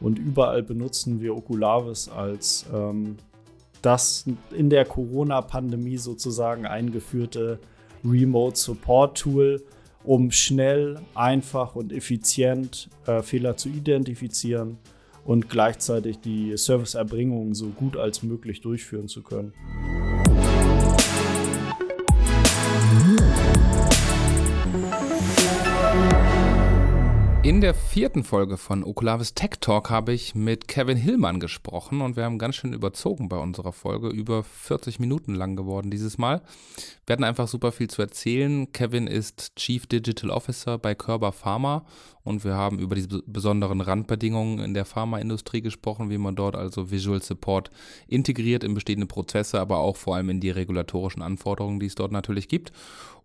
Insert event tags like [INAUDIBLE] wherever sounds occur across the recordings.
Und überall benutzen wir Oculavis als ähm, das in der Corona-Pandemie sozusagen eingeführte Remote Support Tool, um schnell, einfach und effizient äh, Fehler zu identifizieren und gleichzeitig die Serviceerbringung so gut als möglich durchführen zu können. In der vierten Folge von Okulavis Tech Talk habe ich mit Kevin Hillmann gesprochen und wir haben ganz schön überzogen bei unserer Folge, über 40 Minuten lang geworden dieses Mal. Wir hatten einfach super viel zu erzählen. Kevin ist Chief Digital Officer bei Körber Pharma und wir haben über diese besonderen Randbedingungen in der Pharmaindustrie gesprochen, wie man dort also Visual Support integriert in bestehende Prozesse, aber auch vor allem in die regulatorischen Anforderungen, die es dort natürlich gibt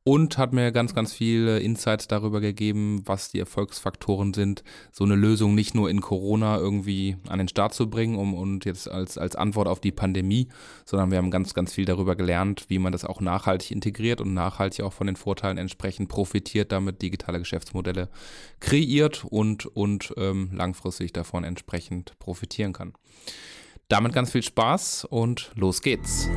und hat mir ganz, ganz viele Insights darüber gegeben, was die Erfolgsfaktoren sind, so eine Lösung nicht nur in Corona irgendwie an den Start zu bringen um, und jetzt als, als Antwort auf die Pandemie, sondern wir haben ganz, ganz viel darüber gelernt, wie man das auch nachhaltig integriert und nachhaltig auch von den Vorteilen entsprechend profitiert, damit digitale Geschäftsmodelle kreiert und, und ähm, langfristig davon entsprechend profitieren kann. Damit ganz viel Spaß und los geht's.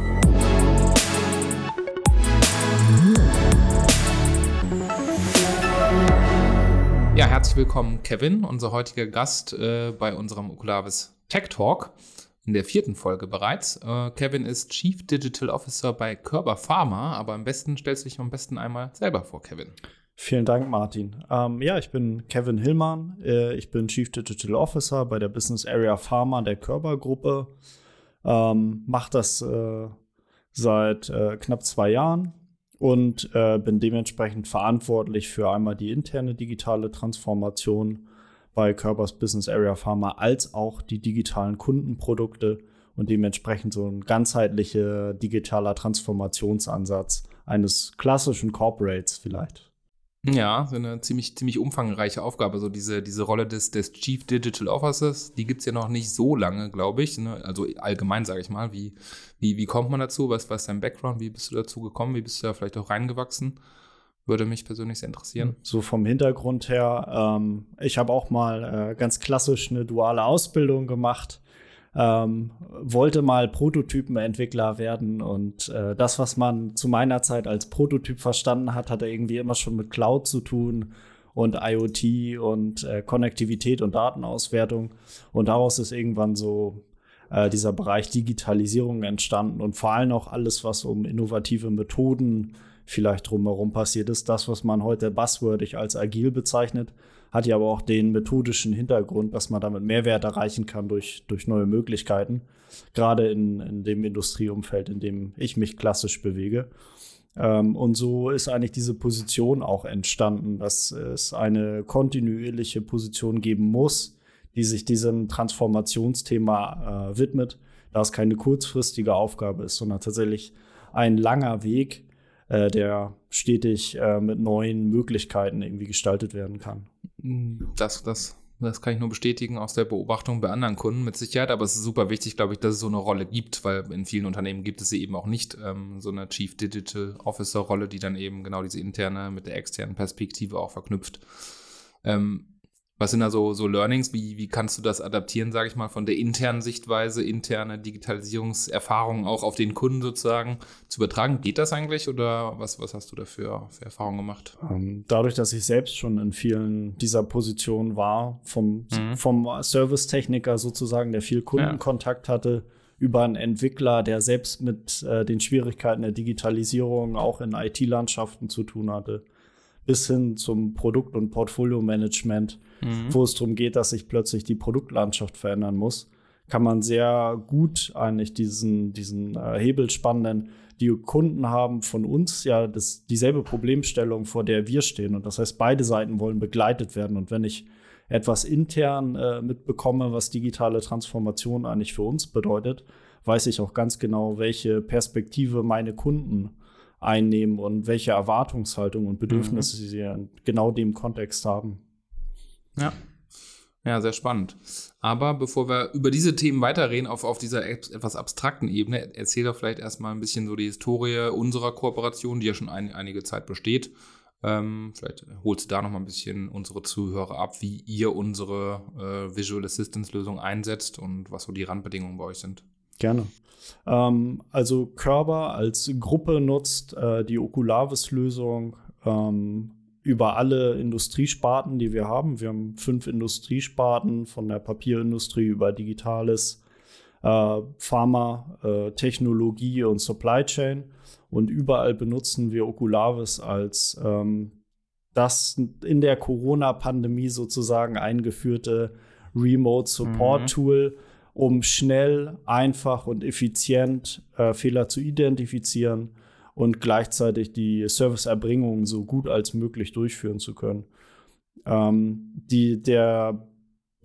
Ja, herzlich willkommen, Kevin, unser heutiger Gast äh, bei unserem Okulavis Tech Talk in der vierten Folge bereits. Äh, Kevin ist Chief Digital Officer bei Körber Pharma, aber am besten stellst du dich am besten einmal selber vor, Kevin. Vielen Dank, Martin. Ähm, ja, ich bin Kevin Hillmann. Äh, ich bin Chief Digital Officer bei der Business Area Pharma der Körber Gruppe. Ähm, Mache das äh, seit äh, knapp zwei Jahren und äh, bin dementsprechend verantwortlich für einmal die interne digitale Transformation bei Körpers Business Area Pharma als auch die digitalen Kundenprodukte und dementsprechend so ein ganzheitlicher digitaler Transformationsansatz eines klassischen Corporates vielleicht. Ja, so eine ziemlich, ziemlich umfangreiche Aufgabe. So diese, diese Rolle des, des Chief Digital Officers, die gibt es ja noch nicht so lange, glaube ich. Ne? Also allgemein, sage ich mal. Wie, wie, wie kommt man dazu? Was, was ist dein Background? Wie bist du dazu gekommen? Wie bist du da vielleicht auch reingewachsen? Würde mich persönlich sehr interessieren. So vom Hintergrund her, ähm, ich habe auch mal äh, ganz klassisch eine duale Ausbildung gemacht ähm, wollte mal Prototypenentwickler werden und äh, das, was man zu meiner Zeit als Prototyp verstanden hat, hatte irgendwie immer schon mit Cloud zu tun und IoT und äh, Konnektivität und Datenauswertung. Und daraus ist irgendwann so äh, dieser Bereich Digitalisierung entstanden und vor allem auch alles, was um innovative Methoden vielleicht drumherum passiert ist, das, was man heute buzzwordig als agil bezeichnet, hat ja aber auch den methodischen Hintergrund, dass man damit Mehrwert erreichen kann durch, durch neue Möglichkeiten. Gerade in, in dem Industrieumfeld, in dem ich mich klassisch bewege. Ähm, und so ist eigentlich diese Position auch entstanden, dass es eine kontinuierliche Position geben muss, die sich diesem Transformationsthema äh, widmet, da es keine kurzfristige Aufgabe ist, sondern tatsächlich ein langer Weg, äh, der stetig äh, mit neuen Möglichkeiten irgendwie gestaltet werden kann. Das, das, das kann ich nur bestätigen aus der Beobachtung bei anderen Kunden mit Sicherheit, aber es ist super wichtig, glaube ich, dass es so eine Rolle gibt, weil in vielen Unternehmen gibt es sie eben auch nicht, ähm, so eine Chief Digital Officer Rolle, die dann eben genau diese interne mit der externen Perspektive auch verknüpft. Ähm, was sind da so, so Learnings? Wie, wie kannst du das adaptieren, sage ich mal, von der internen Sichtweise, interne Digitalisierungserfahrungen auch auf den Kunden sozusagen zu übertragen? Geht das eigentlich oder was, was hast du dafür für Erfahrungen gemacht? Ähm, dadurch, dass ich selbst schon in vielen dieser Positionen war, vom, mhm. vom Servicetechniker sozusagen, der viel Kundenkontakt ja. hatte, über einen Entwickler, der selbst mit äh, den Schwierigkeiten der Digitalisierung auch in IT-Landschaften zu tun hatte bis hin zum Produkt- und Portfolio-Management, mhm. wo es darum geht, dass sich plötzlich die Produktlandschaft verändern muss, kann man sehr gut eigentlich diesen, diesen äh, Hebel spannen. Die Kunden haben von uns ja das, dieselbe Problemstellung, vor der wir stehen. Und das heißt, beide Seiten wollen begleitet werden. Und wenn ich etwas intern äh, mitbekomme, was digitale Transformation eigentlich für uns bedeutet, weiß ich auch ganz genau, welche Perspektive meine Kunden einnehmen und welche Erwartungshaltung und Bedürfnisse mhm. sie in genau dem Kontext haben. Ja. Ja, sehr spannend. Aber bevor wir über diese Themen weiterreden, auf, auf dieser etwas abstrakten Ebene, erzähl doch vielleicht erstmal ein bisschen so die Historie unserer Kooperation, die ja schon ein, einige Zeit besteht. Ähm, vielleicht holst du da noch mal ein bisschen unsere Zuhörer ab, wie ihr unsere äh, Visual Assistance Lösung einsetzt und was so die Randbedingungen bei euch sind. Gerne. Ähm, also Körber als Gruppe nutzt äh, die Oculavis-Lösung ähm, über alle Industriesparten, die wir haben. Wir haben fünf Industriesparten, von der Papierindustrie über Digitales, äh, Pharma, äh, Technologie und Supply Chain. Und überall benutzen wir Oculavis als ähm, das in der Corona-Pandemie sozusagen eingeführte Remote Support mhm. Tool, mhm. um schnell, einfach und effizient äh, Fehler zu identifizieren und gleichzeitig die Serviceerbringung so gut als möglich durchführen zu können. Ähm, die, der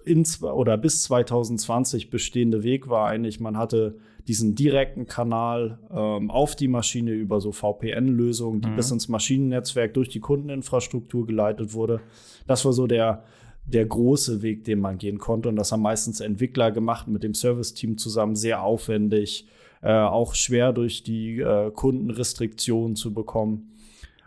in, oder bis 2020 bestehende Weg war eigentlich, man hatte diesen direkten Kanal ähm, auf die Maschine über so VPN-Lösungen, die mhm. bis ins Maschinennetzwerk durch die Kundeninfrastruktur geleitet wurde. Das war so der, der große Weg, den man gehen konnte. Und das haben meistens Entwickler gemacht mit dem Service-Team zusammen, sehr aufwendig, äh, auch schwer durch die äh, Kundenrestriktionen zu bekommen.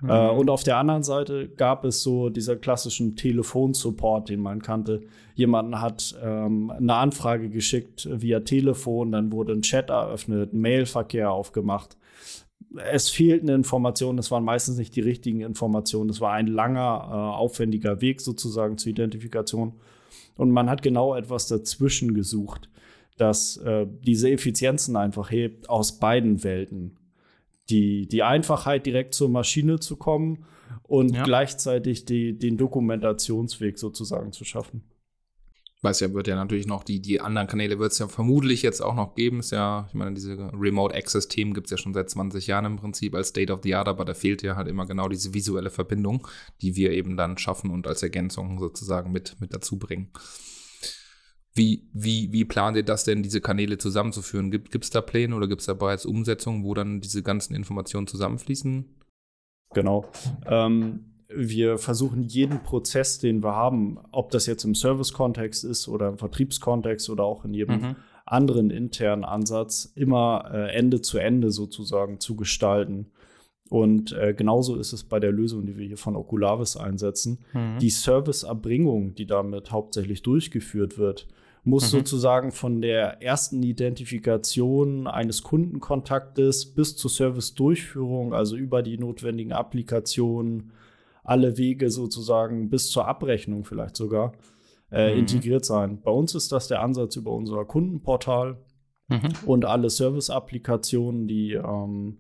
Mhm. Äh, und auf der anderen Seite gab es so dieser klassischen Telefonsupport, den man kannte. Jemanden hat ähm, eine Anfrage geschickt via Telefon, dann wurde ein Chat eröffnet, Mailverkehr aufgemacht. Es fehlten Informationen, es waren meistens nicht die richtigen Informationen. Es war ein langer, äh, aufwendiger Weg sozusagen zur Identifikation. Und man hat genau etwas dazwischen gesucht dass äh, diese Effizienzen einfach hebt aus beiden Welten. Die, die Einfachheit, direkt zur Maschine zu kommen und ja. gleichzeitig die, den Dokumentationsweg sozusagen zu schaffen. Weiß ja, wird ja natürlich noch, die, die anderen Kanäle wird es ja vermutlich jetzt auch noch geben. Ist ja, ich meine, diese Remote Access-Themen gibt es ja schon seit 20 Jahren im Prinzip als State of the Art, aber da fehlt ja halt immer genau diese visuelle Verbindung, die wir eben dann schaffen und als Ergänzung sozusagen mit, mit dazu bringen. Wie, wie, wie plant ihr das denn, diese Kanäle zusammenzuführen? Gibt es da Pläne oder gibt es da bereits Umsetzungen, wo dann diese ganzen Informationen zusammenfließen? Genau. Ähm, wir versuchen jeden Prozess, den wir haben, ob das jetzt im Service-Kontext ist oder im Vertriebskontext oder auch in jedem mhm. anderen internen Ansatz, immer äh, Ende zu Ende sozusagen zu gestalten. Und äh, genauso ist es bei der Lösung, die wir hier von Oculavis einsetzen. Mhm. Die Serviceerbringung, die damit hauptsächlich durchgeführt wird, muss mhm. sozusagen von der ersten Identifikation eines Kundenkontaktes bis zur Service-Durchführung, also über die notwendigen Applikationen, alle Wege sozusagen bis zur Abrechnung vielleicht sogar äh, mhm. integriert sein. Bei uns ist das der Ansatz über unser Kundenportal mhm. und alle Service-Applikationen, die ähm,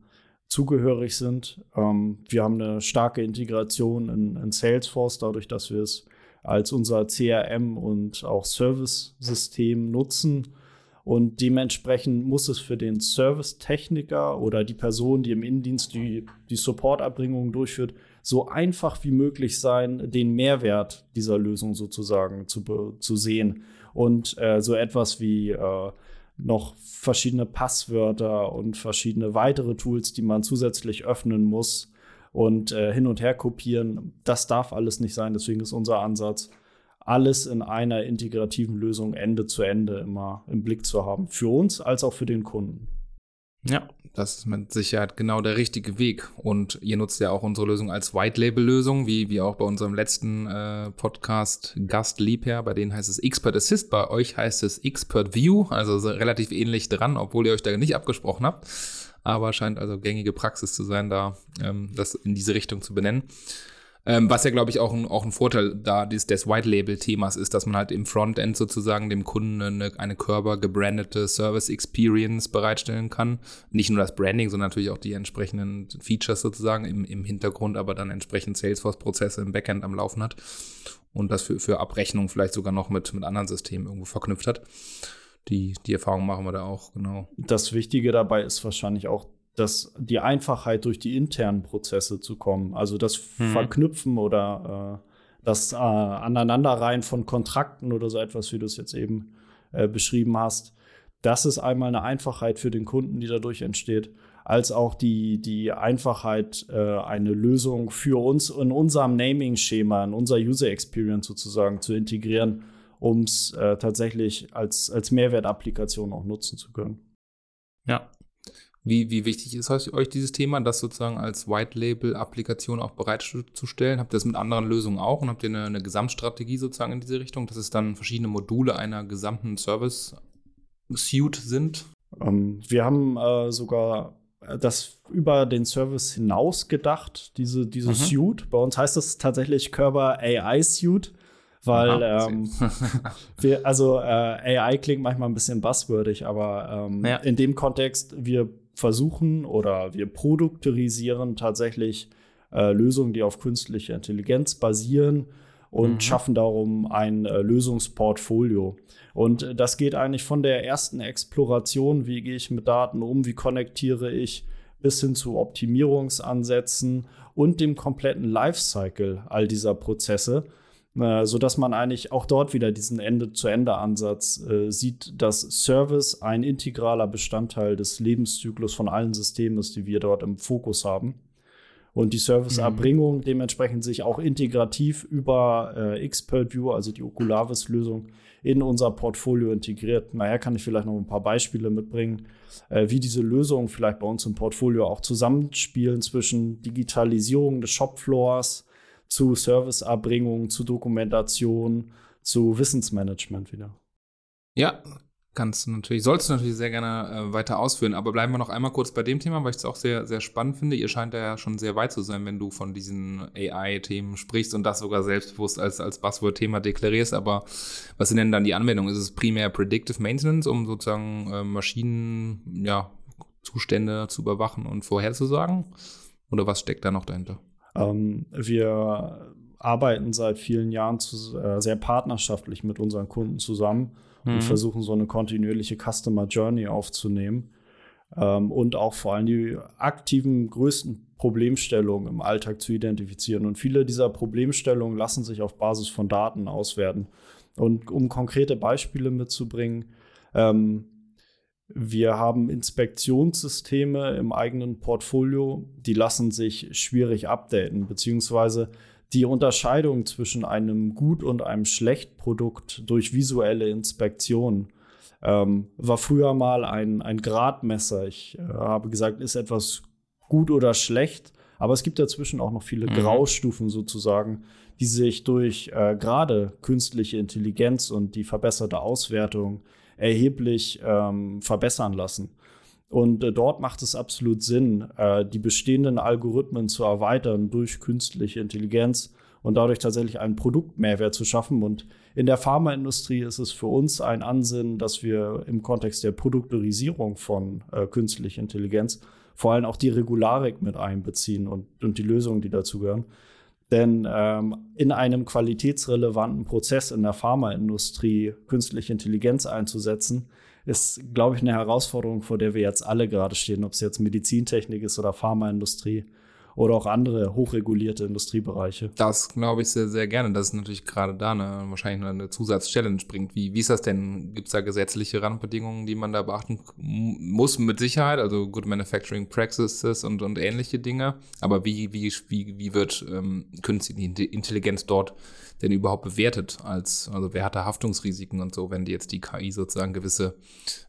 zugehörig sind. Ähm, wir haben eine starke Integration in, in Salesforce, dadurch, dass wir es als unser CRM und auch Service-System nutzen. Und dementsprechend muss es für den Servicetechniker oder die Person, die im Innendienst die, die Supporterbringung durchführt, so einfach wie möglich sein, den Mehrwert dieser Lösung sozusagen zu, zu sehen. Und äh, so etwas wie äh, noch verschiedene Passwörter und verschiedene weitere Tools, die man zusätzlich öffnen muss, und äh, hin und her kopieren. Das darf alles nicht sein. Deswegen ist unser Ansatz, alles in einer integrativen Lösung Ende zu Ende immer im Blick zu haben. Für uns als auch für den Kunden. Ja, das ist mit Sicherheit genau der richtige Weg. Und ihr nutzt ja auch unsere Lösung als White-Label-Lösung, wie, wie auch bei unserem letzten äh, Podcast Gast Liebherr. Bei denen heißt es Expert Assist, bei euch heißt es Expert View, also relativ ähnlich dran, obwohl ihr euch da nicht abgesprochen habt aber scheint also gängige Praxis zu sein, da ähm, das in diese Richtung zu benennen. Ähm, was ja, glaube ich, auch ein, auch ein Vorteil da des, des White-Label-Themas ist, dass man halt im Frontend sozusagen dem Kunden eine, eine Körper gebrandete Service-Experience bereitstellen kann. Nicht nur das Branding, sondern natürlich auch die entsprechenden Features sozusagen im, im Hintergrund, aber dann entsprechend Salesforce-Prozesse im Backend am Laufen hat und das für, für Abrechnung vielleicht sogar noch mit, mit anderen Systemen irgendwo verknüpft hat die, die Erfahrung machen wir da auch, genau. Das Wichtige dabei ist wahrscheinlich auch, dass die Einfachheit durch die internen Prozesse zu kommen, also das mhm. Verknüpfen oder äh, das äh, Aneinanderreihen von Kontrakten oder so etwas, wie du es jetzt eben äh, beschrieben hast, das ist einmal eine Einfachheit für den Kunden, die dadurch entsteht, als auch die, die Einfachheit, äh, eine Lösung für uns in unserem Naming-Schema, in unser User Experience sozusagen zu integrieren um es äh, tatsächlich als, als Mehrwertapplikation auch nutzen zu können. Ja. Wie, wie wichtig ist euch dieses Thema, das sozusagen als White-Label-Applikation auch bereitzustellen? Habt ihr das mit anderen Lösungen auch und habt ihr eine, eine Gesamtstrategie sozusagen in diese Richtung, dass es dann verschiedene Module einer gesamten Service-Suite sind? Ähm, wir haben äh, sogar das über den Service hinaus gedacht, diese, diese mhm. Suite. Bei uns heißt es tatsächlich Körper AI Suite weil ähm, [LAUGHS] wir, also äh, AI klingt manchmal ein bisschen buzzwordig, aber ähm, ja. in dem Kontext, wir versuchen oder wir produktorisieren tatsächlich äh, Lösungen, die auf künstlicher Intelligenz basieren und mhm. schaffen darum ein äh, Lösungsportfolio. Und äh, das geht eigentlich von der ersten Exploration, wie gehe ich mit Daten um, wie konnektiere ich, bis hin zu Optimierungsansätzen und dem kompletten Lifecycle all dieser Prozesse äh, so dass man eigentlich auch dort wieder diesen Ende-zu-Ende-Ansatz äh, sieht, dass Service ein integraler Bestandteil des Lebenszyklus von allen Systemen ist, die wir dort im Fokus haben. Und die Serviceerbringung mhm. dementsprechend sich auch integrativ über äh, Expert View, also die Oculavis-Lösung, in unser Portfolio integriert. Naja, kann ich vielleicht noch ein paar Beispiele mitbringen, äh, wie diese Lösungen vielleicht bei uns im Portfolio auch zusammenspielen zwischen Digitalisierung des Shopfloors, zu Serviceerbringung, zu Dokumentation, zu Wissensmanagement wieder. Ja, kannst du natürlich, sollst du natürlich sehr gerne äh, weiter ausführen, aber bleiben wir noch einmal kurz bei dem Thema, weil ich es auch sehr, sehr spannend finde. Ihr scheint ja schon sehr weit zu sein, wenn du von diesen AI-Themen sprichst und das sogar selbstbewusst als, als Buzzword-Thema deklarierst. Aber was sind denn dann die Anwendungen? Ist es primär Predictive Maintenance, um sozusagen äh, Maschinen, ja, zu überwachen und vorherzusagen? Oder was steckt da noch dahinter? Ähm, wir arbeiten seit vielen Jahren zu, äh, sehr partnerschaftlich mit unseren Kunden zusammen mhm. und versuchen so eine kontinuierliche Customer Journey aufzunehmen ähm, und auch vor allem die aktiven größten Problemstellungen im Alltag zu identifizieren. Und viele dieser Problemstellungen lassen sich auf Basis von Daten auswerten. Und um konkrete Beispiele mitzubringen, ähm, wir haben Inspektionssysteme im eigenen Portfolio, die lassen sich schwierig updaten, beziehungsweise die Unterscheidung zwischen einem gut und einem schlecht Produkt durch visuelle Inspektion ähm, war früher mal ein, ein Gradmesser. Ich äh, habe gesagt, ist etwas gut oder schlecht, aber es gibt dazwischen auch noch viele mhm. Graustufen sozusagen, die sich durch äh, gerade künstliche Intelligenz und die verbesserte Auswertung erheblich ähm, verbessern lassen. Und äh, dort macht es absolut Sinn, äh, die bestehenden Algorithmen zu erweitern durch künstliche Intelligenz und dadurch tatsächlich einen Produktmehrwert zu schaffen. Und in der Pharmaindustrie ist es für uns ein Ansinnen, dass wir im Kontext der Produktorisierung von äh, künstlicher Intelligenz vor allem auch die Regularik mit einbeziehen und, und die Lösungen, die dazu gehören. Denn ähm, in einem qualitätsrelevanten Prozess in der Pharmaindustrie künstliche Intelligenz einzusetzen, ist, glaube ich, eine Herausforderung, vor der wir jetzt alle gerade stehen, ob es jetzt Medizintechnik ist oder Pharmaindustrie oder auch andere hochregulierte Industriebereiche. Das glaube ich sehr, sehr gerne. Das ist natürlich gerade da eine, wahrscheinlich eine Zusatzchallenge bringt. Wie, wie ist das denn? Gibt es da gesetzliche Randbedingungen, die man da beachten muss? Mit Sicherheit, also Good Manufacturing Practices und, und ähnliche Dinge. Aber wie, wie, wie, wie wird ähm, künstliche Intelligenz dort denn überhaupt bewertet? Als, also wer hat da Haftungsrisiken und so, wenn die jetzt die KI sozusagen gewisse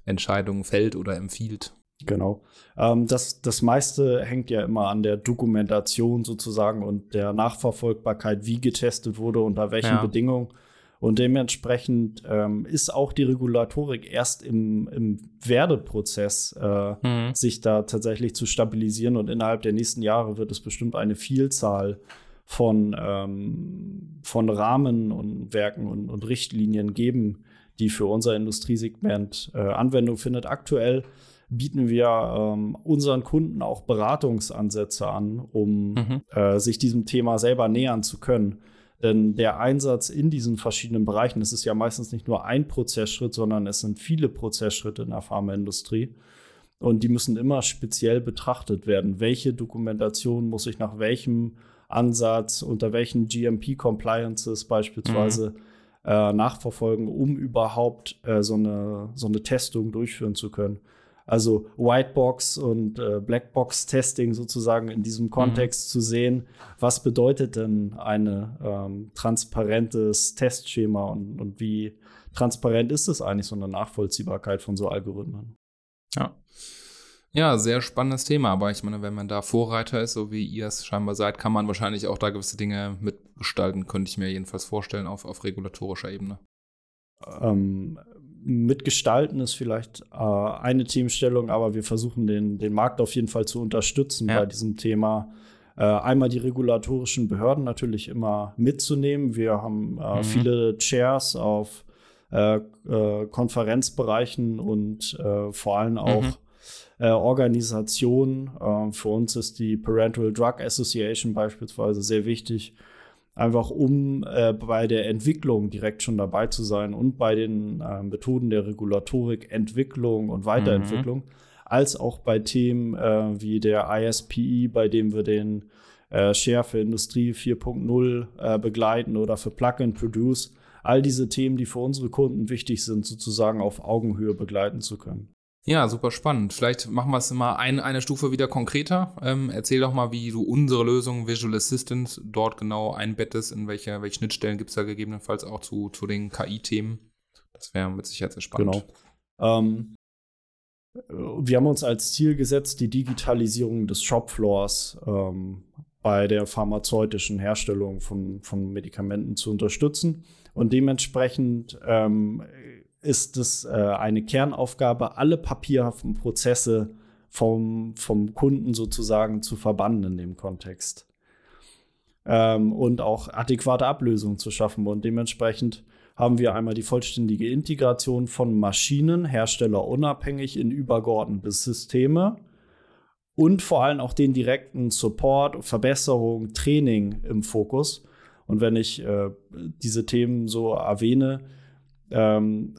Entscheidungen fällt oder empfiehlt? Genau. Ähm, das, das meiste hängt ja immer an der Dokumentation sozusagen und der Nachverfolgbarkeit, wie getestet wurde, unter welchen ja. Bedingungen. Und dementsprechend ähm, ist auch die Regulatorik erst im, im Werdeprozess, äh, mhm. sich da tatsächlich zu stabilisieren. Und innerhalb der nächsten Jahre wird es bestimmt eine Vielzahl von, ähm, von Rahmen und Werken und, und Richtlinien geben, die für unser Industriesegment äh, Anwendung findet. Aktuell bieten wir ähm, unseren Kunden auch Beratungsansätze an, um mhm. äh, sich diesem Thema selber nähern zu können. Denn der Einsatz in diesen verschiedenen Bereichen, es ist ja meistens nicht nur ein Prozessschritt, sondern es sind viele Prozessschritte in der Pharmaindustrie. Und die müssen immer speziell betrachtet werden. Welche Dokumentation muss ich nach welchem Ansatz, unter welchen GMP-Compliances beispielsweise mhm. äh, nachverfolgen, um überhaupt äh, so, eine, so eine Testung durchführen zu können. Also Whitebox und äh, Blackbox-Testing sozusagen in diesem Kontext mhm. zu sehen, was bedeutet denn ein ähm, transparentes Testschema und, und wie transparent ist es eigentlich, so eine Nachvollziehbarkeit von so Algorithmen? Ja. Ja, sehr spannendes Thema, aber ich meine, wenn man da Vorreiter ist, so wie ihr es scheinbar seid, kann man wahrscheinlich auch da gewisse Dinge mitgestalten, könnte ich mir jedenfalls vorstellen, auf, auf regulatorischer Ebene. Ähm, mitgestalten ist vielleicht äh, eine Themenstellung, aber wir versuchen den, den Markt auf jeden Fall zu unterstützen ja. bei diesem Thema. Äh, einmal die regulatorischen Behörden natürlich immer mitzunehmen. Wir haben äh, mhm. viele Chairs auf äh, äh, Konferenzbereichen und äh, vor allem auch mhm äh, Organisation. Äh, für uns ist die Parental Drug Association beispielsweise sehr wichtig, einfach um äh, bei der Entwicklung direkt schon dabei zu sein und bei den äh, Methoden der Regulatorik, Entwicklung und Weiterentwicklung, mhm. als auch bei Themen äh, wie der ISPE, bei dem wir den äh, Share für Industrie 4.0 begleiten oder für Plug and Produce. All diese Themen, die für unsere Kunden wichtig sind, sozusagen auf Augenhöhe begleiten zu können. Ja, super spannend. Vielleicht machen wir es mal ein, eine Stufe wieder konkreter. Ähm, erzähl doch mal, wie du unsere Lösung Visual Assistant dort genau einbettest, in welche, welche Schnittstellen gibt es da gegebenenfalls auch zu, zu den KI-Themen. Das wäre mit Sicherheit sehr spannend. Genau. Ähm, wir haben uns als Ziel gesetzt, die Digitalisierung des Shopfloors ähm, bei der pharmazeutischen Herstellung von, von Medikamenten zu unterstützen. Und dementsprechend ähm, ist es äh, eine Kernaufgabe, alle papierhaften Prozesse vom, vom Kunden sozusagen zu verbannen in dem Kontext. Ähm, und auch adäquate Ablösungen zu schaffen. Und dementsprechend haben wir einmal die vollständige Integration von Maschinen, herstellerunabhängig in übergeordnete Systeme und vor allem auch den direkten Support, Verbesserung, Training im Fokus. Und wenn ich äh, diese Themen so erwähne, ähm,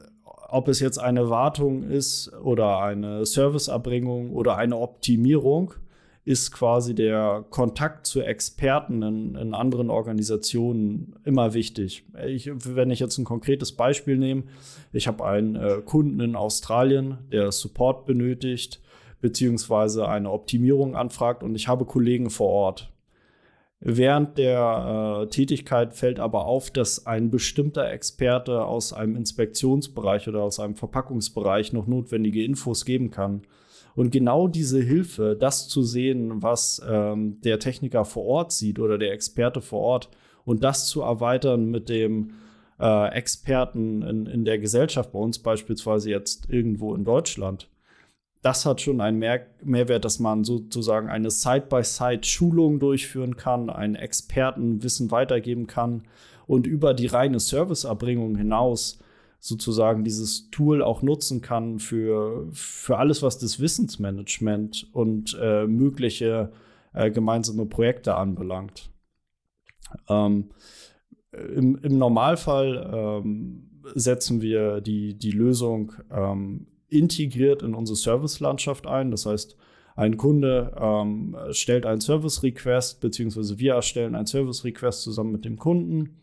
ob es jetzt eine Wartung ist oder eine Serviceerbringung oder eine Optimierung, ist quasi der Kontakt zu Experten in, in anderen Organisationen immer wichtig. Ich, wenn ich jetzt ein konkretes Beispiel nehme, ich habe einen äh, Kunden in Australien, der Support benötigt, beziehungsweise eine Optimierung anfragt und ich habe Kollegen vor Ort. Während der äh, Tätigkeit fällt aber auf, dass ein bestimmter Experte aus einem Inspektionsbereich oder aus einem Verpackungsbereich noch notwendige Infos geben kann. Und genau diese Hilfe, das zu sehen, was ähm, der Techniker vor Ort sieht oder der Experte vor Ort und das zu erweitern mit dem äh, Experten in, in der Gesellschaft, bei uns beispielsweise jetzt irgendwo in Deutschland, das hat schon einen Mehr Mehrwert, dass man sozusagen eine Side-by-Side-Schulung durchführen kann, einen Expertenwissen weitergeben kann und über die reine Serviceerbringung hinaus sozusagen dieses Tool auch nutzen kann für, für alles, was das Wissensmanagement und äh, mögliche äh, gemeinsame Projekte anbelangt. Ähm, im, im, Normalfall ähm, setzen wir die, die Lösung ähm, integriert in unsere Servicelandschaft ein. Das heißt, ein Kunde ähm, stellt einen Service-Request, beziehungsweise wir erstellen einen Service-Request zusammen mit dem Kunden.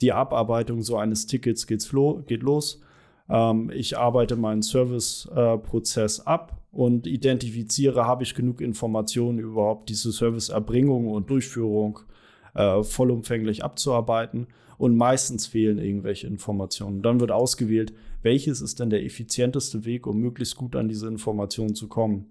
Die Abarbeitung so eines Tickets geht los. Ähm, ich arbeite meinen Service-Prozess äh, ab und identifiziere, habe ich genug Informationen überhaupt diese Serviceerbringung und Durchführung äh, vollumfänglich abzuarbeiten. Und meistens fehlen irgendwelche Informationen. Dann wird ausgewählt, welches ist denn der effizienteste Weg, um möglichst gut an diese Informationen zu kommen.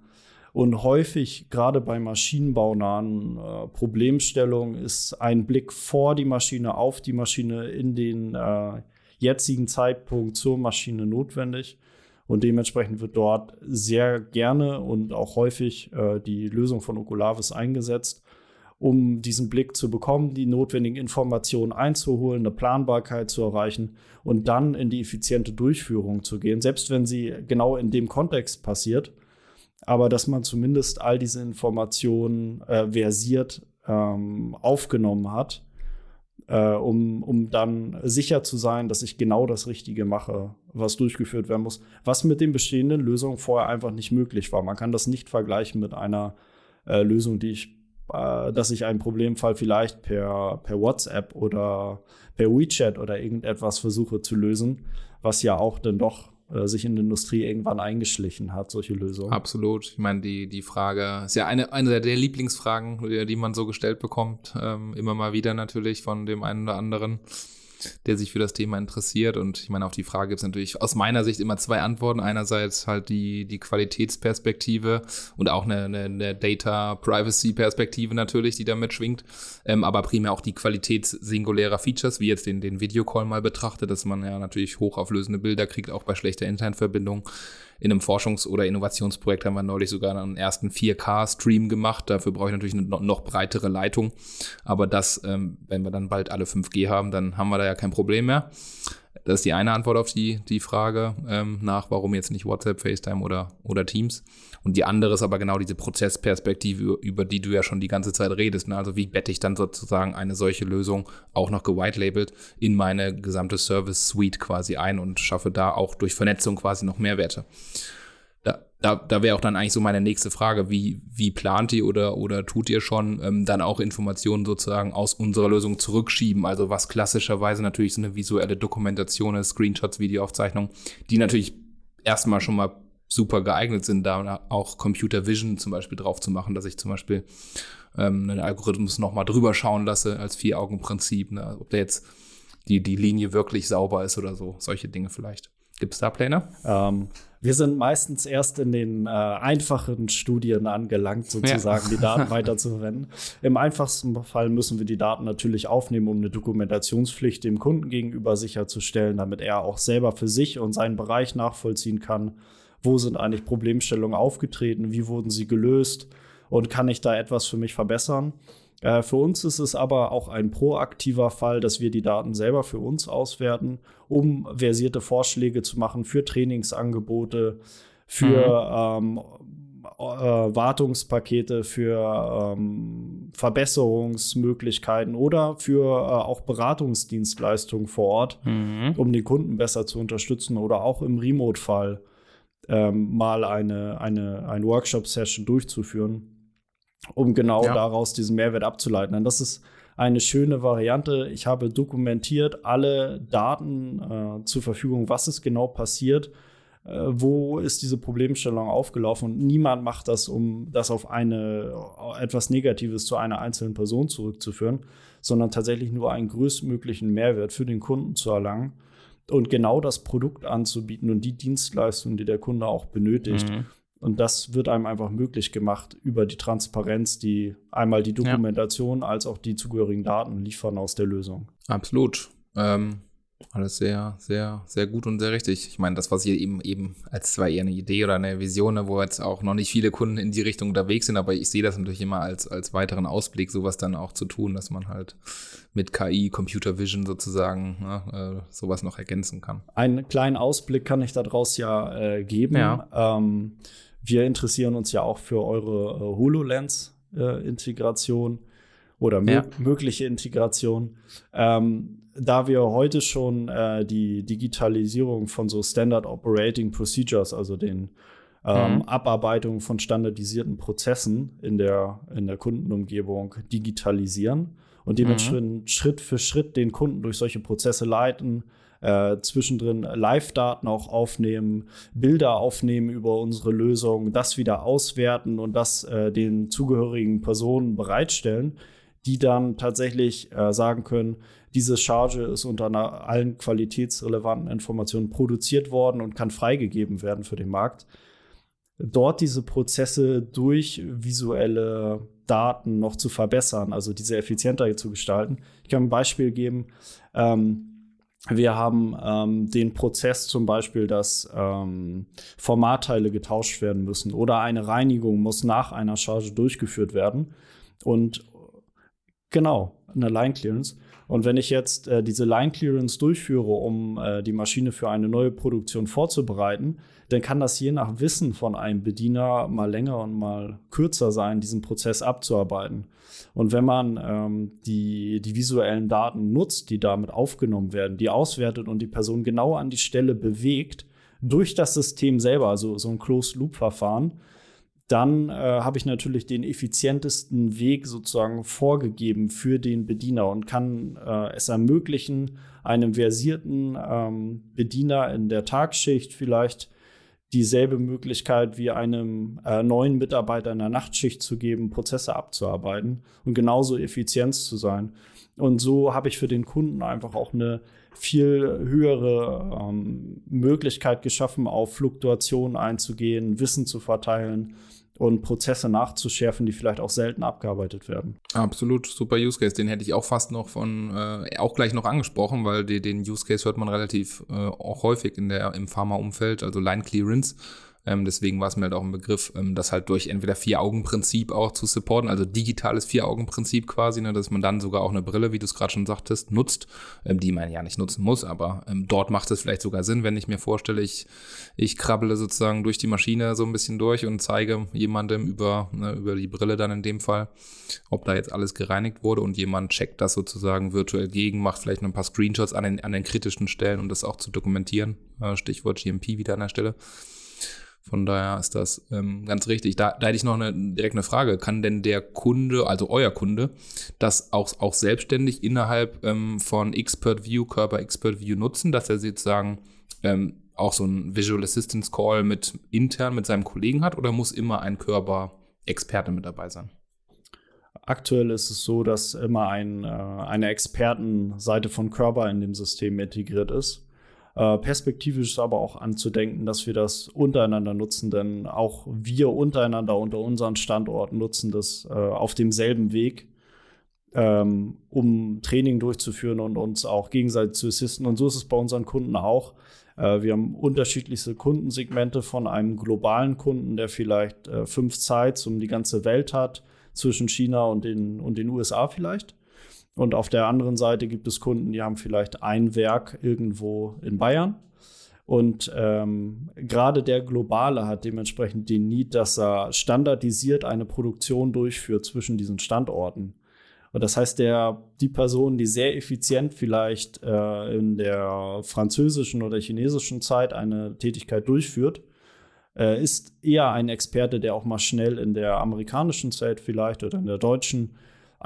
Und häufig, gerade bei maschinenbaunahen äh, Problemstellungen, ist ein Blick vor die Maschine, auf die Maschine in den äh, jetzigen Zeitpunkt zur Maschine notwendig. Und dementsprechend wird dort sehr gerne und auch häufig äh, die Lösung von Oculavis eingesetzt, um diesen Blick zu bekommen, die notwendigen Informationen einzuholen, eine Planbarkeit zu erreichen und dann in die effiziente Durchführung zu gehen, selbst wenn sie genau in dem Kontext passiert. Aber dass man zumindest all diese Informationen äh, versiert ähm, aufgenommen hat, äh, um, um dann sicher zu sein, dass ich genau das Richtige mache, was durchgeführt werden muss, was mit den bestehenden Lösungen vorher einfach nicht möglich war. Man kann das nicht vergleichen mit einer äh, Lösung, die ich äh, dass ich einen Problemfall vielleicht per, per WhatsApp oder per WeChat oder irgendetwas versuche zu lösen, was ja auch dann doch äh, sich in der Industrie irgendwann eingeschlichen hat, solche Lösungen. Absolut. Ich meine, die, die Frage ist ja eine, eine der Lieblingsfragen, die, man so gestellt bekommt, ähm, immer mal wieder natürlich von dem einen oder anderen. Der sich für das Thema interessiert. Und ich meine, auf die Frage gibt es natürlich aus meiner Sicht immer zwei Antworten. Einerseits halt die, die Qualitätsperspektive und auch eine, eine, eine Data-Privacy-Perspektive natürlich, die damit schwingt. Ähm, aber primär auch die Qualität singulärer Features, wie jetzt den, den Videocall mal betrachtet, dass man ja natürlich hochauflösende Bilder kriegt, auch bei schlechter Internetverbindung in einem Forschungs- oder Innovationsprojekt haben wir neulich sogar einen ersten 4K-Stream gemacht. Dafür brauche ich natürlich eine noch breitere Leitung. Aber das, ähm, wenn wir dann bald alle 5G haben, dann haben wir da ja kein Problem mehr. Das ist die eine Antwort auf die, die Frage ähm, nach, warum jetzt nicht WhatsApp, FaceTime oder, oder Teams. Und die andere ist aber genau diese Prozessperspektive, über die du ja schon die ganze Zeit redest. Ne? Also wie bette ich dann sozusagen eine solche Lösung auch noch gewitelabelt in meine gesamte Service Suite quasi ein und schaffe da auch durch Vernetzung quasi noch Mehrwerte da, da wäre auch dann eigentlich so meine nächste Frage, wie, wie plant ihr oder, oder tut ihr schon ähm, dann auch Informationen sozusagen aus unserer Lösung zurückschieben? Also was klassischerweise natürlich so eine visuelle Dokumentation ist, Screenshots, Videoaufzeichnungen, die natürlich erstmal schon mal super geeignet sind, da auch Computer Vision zum Beispiel drauf zu machen, dass ich zum Beispiel ähm, einen Algorithmus nochmal drüber schauen lasse als Vier-Augen-Prinzip, ne? ob der jetzt die, die Linie wirklich sauber ist oder so, solche Dinge vielleicht. Gibt es da Pläne? Ähm, wir sind meistens erst in den äh, einfachen Studien angelangt, sozusagen ja. die Daten weiterzuverwenden. Im einfachsten Fall müssen wir die Daten natürlich aufnehmen, um eine Dokumentationspflicht dem Kunden gegenüber sicherzustellen, damit er auch selber für sich und seinen Bereich nachvollziehen kann, wo sind eigentlich Problemstellungen aufgetreten, wie wurden sie gelöst und kann ich da etwas für mich verbessern. Äh, für uns ist es aber auch ein proaktiver Fall, dass wir die Daten selber für uns auswerten, um versierte Vorschläge zu machen für Trainingsangebote, für mhm. ähm, äh, Wartungspakete, für ähm, Verbesserungsmöglichkeiten oder für äh, auch Beratungsdienstleistungen vor Ort, mhm. um den Kunden besser zu unterstützen oder auch im Remote-Fall ähm, mal eine, eine, eine Workshop-Session durchzuführen um genau ja. daraus diesen Mehrwert abzuleiten. Und das ist eine schöne Variante. Ich habe dokumentiert alle Daten äh, zur Verfügung, was ist genau passiert, äh, wo ist diese Problemstellung aufgelaufen. Und niemand macht das, um das auf eine etwas Negatives zu einer einzelnen Person zurückzuführen, sondern tatsächlich nur einen größtmöglichen Mehrwert für den Kunden zu erlangen und genau das Produkt anzubieten und die Dienstleistung, die der Kunde auch benötigt. Mhm. Und das wird einem einfach möglich gemacht über die Transparenz, die einmal die Dokumentation ja. als auch die zugehörigen Daten liefern aus der Lösung. Absolut. Ähm, alles sehr, sehr, sehr gut und sehr richtig. Ich meine, das, was hier eben, eben als zwar eher eine Idee oder eine Vision, ne, wo jetzt auch noch nicht viele Kunden in die Richtung unterwegs sind, aber ich sehe das natürlich immer als, als weiteren Ausblick, sowas dann auch zu tun, dass man halt mit KI, Computer Vision sozusagen ne, äh, sowas noch ergänzen kann. Einen kleinen Ausblick kann ich daraus ja äh, geben. Ja. Ähm, wir interessieren uns ja auch für eure äh, HoloLens-Integration äh, oder ja. mögliche Integration. Ähm, da wir heute schon äh, die Digitalisierung von so Standard Operating Procedures, also den ähm, mhm. Abarbeitung von standardisierten Prozessen in der, in der Kundenumgebung digitalisieren und dementsprechend mhm. Schritt für Schritt den Kunden durch solche Prozesse leiten, äh, zwischendrin Live-Daten auch aufnehmen, Bilder aufnehmen über unsere Lösung, das wieder auswerten und das äh, den zugehörigen Personen bereitstellen, die dann tatsächlich äh, sagen können, diese Charge ist unter allen qualitätsrelevanten Informationen produziert worden und kann freigegeben werden für den Markt. Dort diese Prozesse durch visuelle Daten noch zu verbessern, also diese effizienter zu gestalten. Ich kann ein Beispiel geben. Ähm, wir haben ähm, den Prozess zum Beispiel, dass ähm, Formatteile getauscht werden müssen oder eine Reinigung muss nach einer Charge durchgeführt werden. Und genau, eine Line Clearance. Und wenn ich jetzt äh, diese Line Clearance durchführe, um äh, die Maschine für eine neue Produktion vorzubereiten, dann kann das je nach Wissen von einem Bediener mal länger und mal kürzer sein, diesen Prozess abzuarbeiten. Und wenn man ähm, die, die visuellen Daten nutzt, die damit aufgenommen werden, die auswertet und die Person genau an die Stelle bewegt, durch das System selber, also so ein Closed-Loop-Verfahren, dann äh, habe ich natürlich den effizientesten Weg sozusagen vorgegeben für den Bediener und kann äh, es ermöglichen, einem versierten ähm, Bediener in der Tagschicht vielleicht dieselbe Möglichkeit wie einem äh, neuen Mitarbeiter in der Nachtschicht zu geben, Prozesse abzuarbeiten und genauso effizient zu sein. Und so habe ich für den Kunden einfach auch eine viel höhere ähm, Möglichkeit geschaffen, auf Fluktuationen einzugehen, Wissen zu verteilen und Prozesse nachzuschärfen, die vielleicht auch selten abgearbeitet werden. Absolut, super Use Case. Den hätte ich auch fast noch von, äh, auch gleich noch angesprochen, weil die, den Use Case hört man relativ äh, auch häufig in der, im Pharma-Umfeld, also Line Clearance. Ähm, deswegen war es mir halt auch ein Begriff, ähm, das halt durch entweder Vier-Augen-Prinzip auch zu supporten, also digitales Vier-Augen-Prinzip quasi, ne, dass man dann sogar auch eine Brille, wie du es gerade schon sagtest, nutzt, ähm, die man ja nicht nutzen muss, aber ähm, dort macht es vielleicht sogar Sinn, wenn ich mir vorstelle, ich, ich krabbele sozusagen durch die Maschine so ein bisschen durch und zeige jemandem über, ne, über die Brille dann in dem Fall, ob da jetzt alles gereinigt wurde und jemand checkt das sozusagen virtuell gegen, macht vielleicht noch ein paar Screenshots an den, an den kritischen Stellen, um das auch zu dokumentieren. Äh, Stichwort GMP wieder an der Stelle. Von daher ist das ähm, ganz richtig. Da, da hätte ich noch eine, direkt eine Frage. Kann denn der Kunde, also euer Kunde, das auch, auch selbstständig innerhalb ähm, von Expert View, Körper Expert View nutzen, dass er sozusagen ähm, auch so ein Visual Assistance Call mit intern mit seinem Kollegen hat oder muss immer ein Körper-Experte mit dabei sein? Aktuell ist es so, dass immer ein, äh, eine Expertenseite von Körper in dem System integriert ist. Äh, perspektivisch ist aber auch anzudenken, dass wir das untereinander nutzen, denn auch wir untereinander unter unseren Standorten nutzen das äh, auf demselben Weg, ähm, um Training durchzuführen und uns auch gegenseitig zu assisten. Und so ist es bei unseren Kunden auch. Äh, wir haben unterschiedlichste Kundensegmente von einem globalen Kunden, der vielleicht fünf Sites um die ganze Welt hat, zwischen China und den, und den USA vielleicht und auf der anderen Seite gibt es Kunden, die haben vielleicht ein Werk irgendwo in Bayern. Und ähm, gerade der Globale hat dementsprechend den Need, dass er standardisiert eine Produktion durchführt zwischen diesen Standorten. Und das heißt, der, die Person, die sehr effizient vielleicht äh, in der französischen oder chinesischen Zeit eine Tätigkeit durchführt, äh, ist eher ein Experte, der auch mal schnell in der amerikanischen Zeit vielleicht oder in der deutschen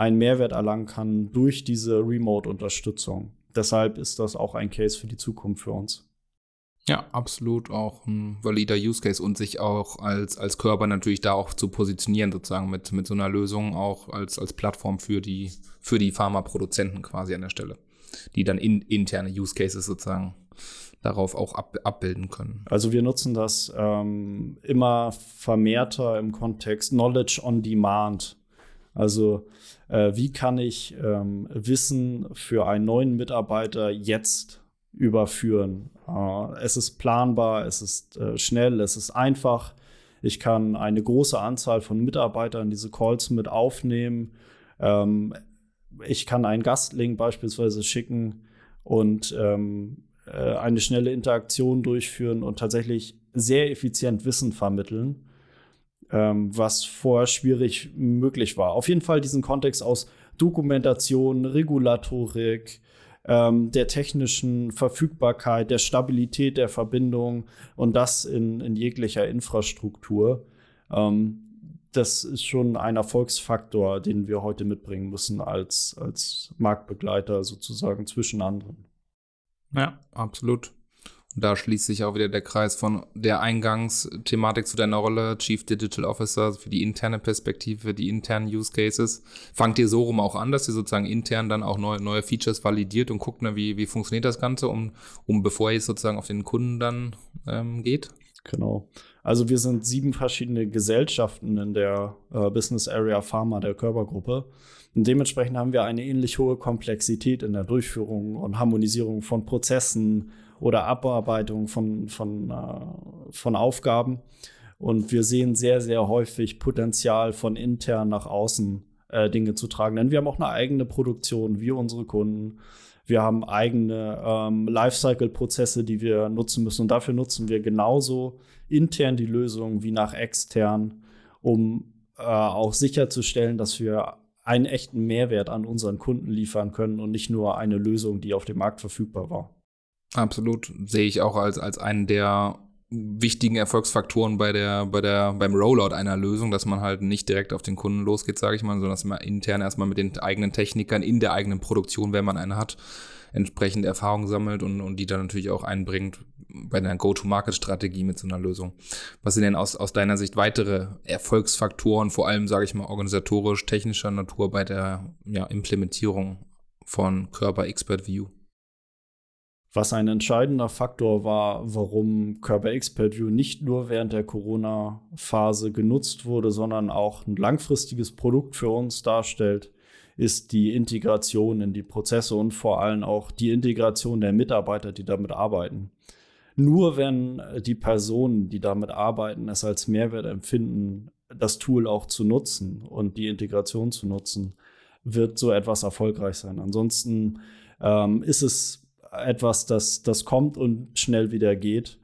einen Mehrwert erlangen kann durch diese Remote-Unterstützung. Deshalb ist das auch ein Case für die Zukunft für uns. Ja, absolut auch ein valider Use Case und sich auch als, als Körper natürlich da auch zu positionieren, sozusagen mit, mit so einer Lösung auch als, als Plattform für die, für die Pharmaproduzenten quasi an der Stelle, die dann in, interne Use Cases sozusagen darauf auch ab, abbilden können. Also wir nutzen das ähm, immer vermehrter im Kontext Knowledge on Demand. Also äh, wie kann ich ähm, Wissen für einen neuen Mitarbeiter jetzt überführen? Äh, es ist planbar, es ist äh, schnell, es ist einfach. Ich kann eine große Anzahl von Mitarbeitern diese Calls mit aufnehmen. Ähm, ich kann einen Gastlink beispielsweise schicken und ähm, äh, eine schnelle Interaktion durchführen und tatsächlich sehr effizient Wissen vermitteln ähm, was vorher schwierig möglich war. Auf jeden Fall diesen Kontext aus Dokumentation, Regulatorik, ähm, der technischen Verfügbarkeit, der Stabilität der Verbindung und das in, in jeglicher Infrastruktur. Ähm, das ist schon ein Erfolgsfaktor, den wir heute mitbringen müssen als, als Marktbegleiter sozusagen zwischen anderen. Ja, absolut. Da schließt sich auch wieder der Kreis von der Eingangsthematik zu deiner Rolle, Chief Digital Officer, für die interne Perspektive, die internen Use Cases. Fangt ihr so rum auch an, dass ihr sozusagen intern dann auch neue, neue Features validiert und guckt, ne, wie, wie funktioniert das Ganze, um, um bevor ihr sozusagen auf den Kunden dann ähm, geht? Genau. Also wir sind sieben verschiedene Gesellschaften in der äh, Business Area Pharma der Körpergruppe. Und dementsprechend haben wir eine ähnlich hohe Komplexität in der Durchführung und Harmonisierung von Prozessen, oder Abarbeitung von, von, äh, von Aufgaben. Und wir sehen sehr, sehr häufig Potenzial von intern nach außen äh, Dinge zu tragen. Denn wir haben auch eine eigene Produktion, wie unsere Kunden. Wir haben eigene ähm, Lifecycle-Prozesse, die wir nutzen müssen. Und dafür nutzen wir genauso intern die Lösung wie nach extern, um äh, auch sicherzustellen, dass wir einen echten Mehrwert an unseren Kunden liefern können und nicht nur eine Lösung, die auf dem Markt verfügbar war. Absolut. Sehe ich auch als, als einen der wichtigen Erfolgsfaktoren bei der, bei der, beim Rollout einer Lösung, dass man halt nicht direkt auf den Kunden losgeht, sage ich mal, sondern dass man intern erstmal mit den eigenen Technikern in der eigenen Produktion, wenn man eine hat, entsprechend Erfahrung sammelt und, und die dann natürlich auch einbringt bei einer Go-to-Market-Strategie mit so einer Lösung. Was sind denn aus, aus deiner Sicht weitere Erfolgsfaktoren, vor allem, sage ich mal, organisatorisch, technischer Natur bei der ja, Implementierung von Körper Expert View? Was ein entscheidender Faktor war, warum Körper Expert View nicht nur während der Corona-Phase genutzt wurde, sondern auch ein langfristiges Produkt für uns darstellt, ist die Integration in die Prozesse und vor allem auch die Integration der Mitarbeiter, die damit arbeiten. Nur wenn die Personen, die damit arbeiten, es als Mehrwert empfinden, das Tool auch zu nutzen und die Integration zu nutzen, wird so etwas erfolgreich sein. Ansonsten ähm, ist es etwas, das, das kommt und schnell wieder geht.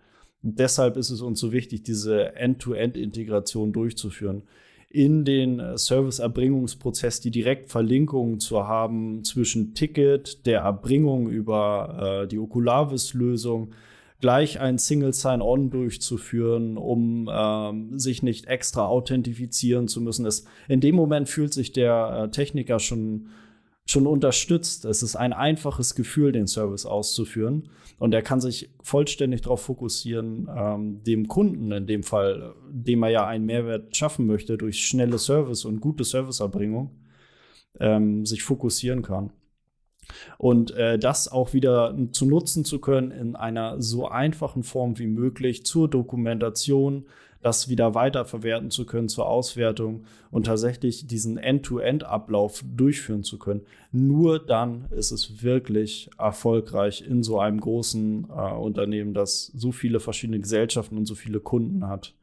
Und deshalb ist es uns so wichtig, diese End-to-End-Integration durchzuführen. In den Service-Erbringungsprozess die Direktverlinkungen zu haben zwischen Ticket, der Erbringung über äh, die Okulavis-Lösung, gleich ein Single Sign-On durchzuführen, um ähm, sich nicht extra authentifizieren zu müssen. Es, in dem Moment fühlt sich der äh, Techniker schon, schon unterstützt. Es ist ein einfaches Gefühl, den Service auszuführen. Und er kann sich vollständig darauf fokussieren, ähm, dem Kunden in dem Fall, dem er ja einen Mehrwert schaffen möchte, durch schnelle Service und gute Serviceerbringung, ähm, sich fokussieren kann. Und äh, das auch wieder zu nutzen zu können in einer so einfachen Form wie möglich zur Dokumentation, das wieder weiterverwerten zu können zur Auswertung und tatsächlich diesen End-to-End-Ablauf durchführen zu können. Nur dann ist es wirklich erfolgreich in so einem großen äh, Unternehmen, das so viele verschiedene Gesellschaften und so viele Kunden hat,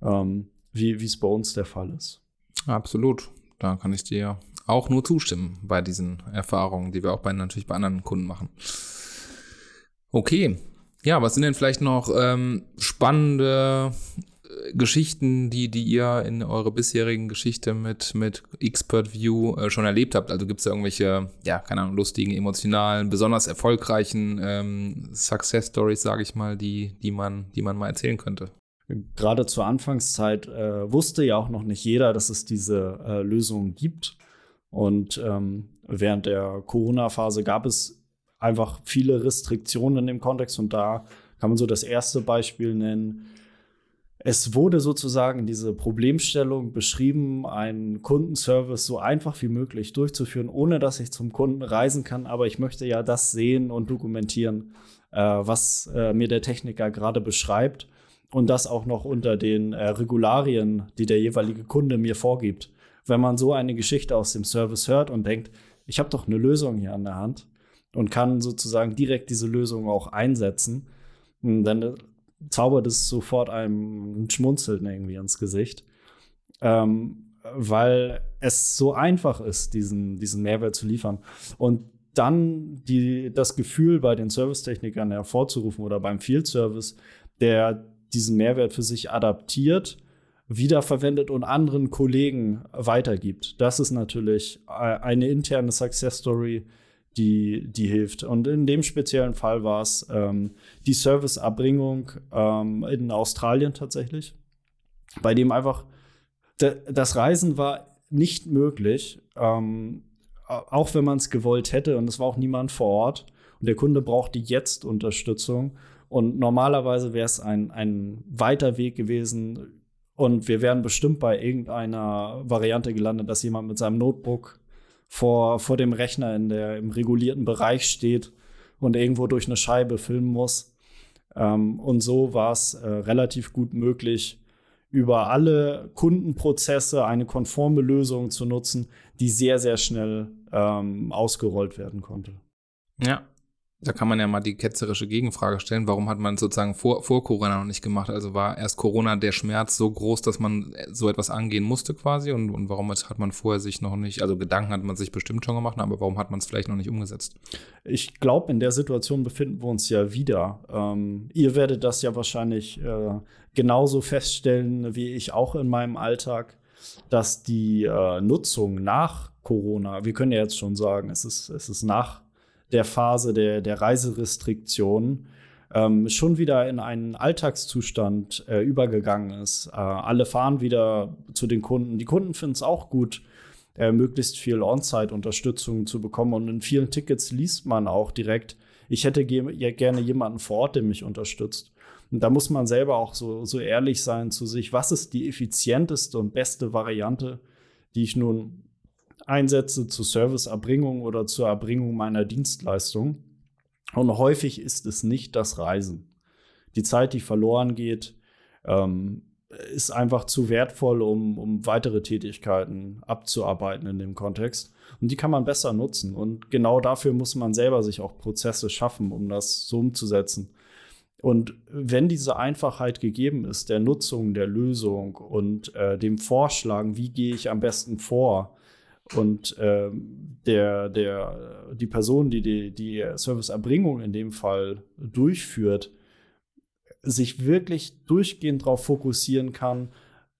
ähm, wie es bei uns der Fall ist. Absolut. Da kann ich dir auch nur zustimmen bei diesen Erfahrungen, die wir auch bei, natürlich bei anderen Kunden machen. Okay. Ja, was sind denn vielleicht noch ähm, spannende Geschichten, die, die ihr in eurer bisherigen Geschichte mit, mit Expert View äh, schon erlebt habt? Also gibt es irgendwelche, ja, keine Ahnung, lustigen, emotionalen, besonders erfolgreichen ähm, Success Stories, sage ich mal, die, die, man, die man mal erzählen könnte? Gerade zur Anfangszeit äh, wusste ja auch noch nicht jeder, dass es diese äh, Lösung gibt. Und ähm, während der Corona-Phase gab es einfach viele Restriktionen in dem Kontext. Und da kann man so das erste Beispiel nennen. Es wurde sozusagen diese Problemstellung beschrieben, einen Kundenservice so einfach wie möglich durchzuführen, ohne dass ich zum Kunden reisen kann. Aber ich möchte ja das sehen und dokumentieren, äh, was äh, mir der Techniker gerade beschreibt. Und das auch noch unter den äh, Regularien, die der jeweilige Kunde mir vorgibt wenn man so eine Geschichte aus dem Service hört und denkt, ich habe doch eine Lösung hier an der Hand und kann sozusagen direkt diese Lösung auch einsetzen, hm, dann zaubert es sofort einem ein Schmunzeln irgendwie ins Gesicht. Ähm, weil es so einfach ist, diesen, diesen Mehrwert zu liefern. Und dann die, das Gefühl bei den Servicetechnikern hervorzurufen oder beim Field Service, der diesen Mehrwert für sich adaptiert wiederverwendet und anderen Kollegen weitergibt. Das ist natürlich äh, eine interne Success Story, die, die hilft. Und in dem speziellen Fall war es ähm, die Serviceerbringung ähm, in Australien tatsächlich, bei dem einfach das Reisen war nicht möglich, ähm, auch wenn man es gewollt hätte und es war auch niemand vor Ort. Und der Kunde brauchte jetzt Unterstützung. Und normalerweise wäre es ein, ein weiter Weg gewesen, und wir wären bestimmt bei irgendeiner Variante gelandet, dass jemand mit seinem Notebook vor, vor dem Rechner in der, im regulierten Bereich steht und irgendwo durch eine Scheibe filmen muss. Ähm, und so war es äh, relativ gut möglich, über alle Kundenprozesse eine konforme Lösung zu nutzen, die sehr, sehr schnell ähm, ausgerollt werden konnte. Ja, da kann man ja mal die ketzerische Gegenfrage stellen, warum hat man sozusagen vor, vor Corona noch nicht gemacht? Also war erst Corona der Schmerz so groß, dass man so etwas angehen musste quasi und, und warum hat man vorher sich noch nicht, also Gedanken hat man sich bestimmt schon gemacht, aber warum hat man es vielleicht noch nicht umgesetzt? Ich glaube, in der Situation befinden wir uns ja wieder. Ähm, ihr werdet das ja wahrscheinlich äh, genauso feststellen wie ich auch in meinem Alltag, dass die äh, Nutzung nach Corona, wir können ja jetzt schon sagen, es ist, es ist nach der Phase der, der Reiserestriktionen ähm, schon wieder in einen Alltagszustand äh, übergegangen ist. Äh, alle fahren wieder zu den Kunden. Die Kunden finden es auch gut, äh, möglichst viel On-Site-Unterstützung zu bekommen. Und in vielen Tickets liest man auch direkt, ich hätte ge gerne jemanden vor Ort, der mich unterstützt. Und da muss man selber auch so, so ehrlich sein zu sich, was ist die effizienteste und beste Variante, die ich nun einsetze zur Serviceerbringung oder zur Erbringung meiner Dienstleistung. Und häufig ist es nicht das Reisen. Die Zeit, die verloren geht, ähm, ist einfach zu wertvoll, um, um weitere Tätigkeiten abzuarbeiten in dem Kontext. Und die kann man besser nutzen. Und genau dafür muss man selber sich auch Prozesse schaffen, um das so umzusetzen. Und wenn diese Einfachheit gegeben ist, der Nutzung der Lösung und äh, dem Vorschlagen, wie gehe ich am besten vor, und äh, der, der, die Person, die die, die Serviceerbringung in dem Fall durchführt, sich wirklich durchgehend darauf fokussieren kann,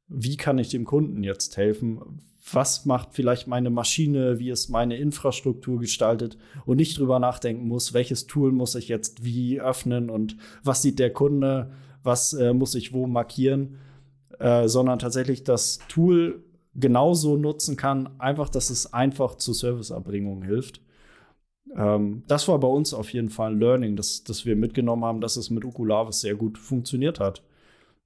wie kann ich dem Kunden jetzt helfen? Was macht vielleicht meine Maschine? Wie ist meine Infrastruktur gestaltet? Und nicht drüber nachdenken muss, welches Tool muss ich jetzt wie öffnen und was sieht der Kunde? Was äh, muss ich wo markieren? Äh, sondern tatsächlich das Tool genauso nutzen kann, einfach, dass es einfach zur Serviceerbringung hilft. Ähm, das war bei uns auf jeden Fall ein Learning, dass, dass wir mitgenommen haben, dass es mit Ukulavis sehr gut funktioniert hat.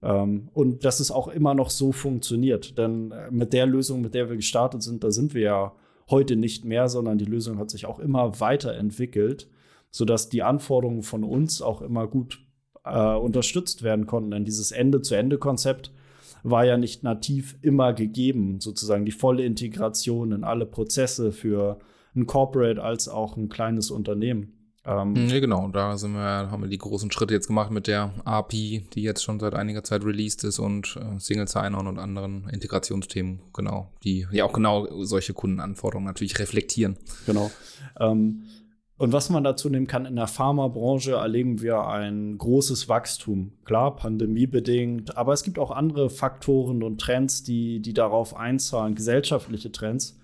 Ähm, und dass es auch immer noch so funktioniert. Denn äh, mit der Lösung, mit der wir gestartet sind, da sind wir ja heute nicht mehr, sondern die Lösung hat sich auch immer weiterentwickelt, sodass die Anforderungen von uns auch immer gut äh, unterstützt werden konnten. Denn dieses Ende-zu-Ende-Konzept war ja nicht nativ immer gegeben, sozusagen die volle Integration in alle Prozesse für ein Corporate als auch ein kleines Unternehmen. Ähm, ja, genau, da sind wir, haben wir die großen Schritte jetzt gemacht mit der API, die jetzt schon seit einiger Zeit released ist und äh, Single Sign-On und anderen Integrationsthemen, genau, die ja auch genau solche Kundenanforderungen natürlich reflektieren. Genau. Ähm, und was man dazu nehmen kann, in der Pharmabranche erleben wir ein großes Wachstum. Klar, pandemiebedingt, aber es gibt auch andere Faktoren und Trends, die, die darauf einzahlen, gesellschaftliche Trends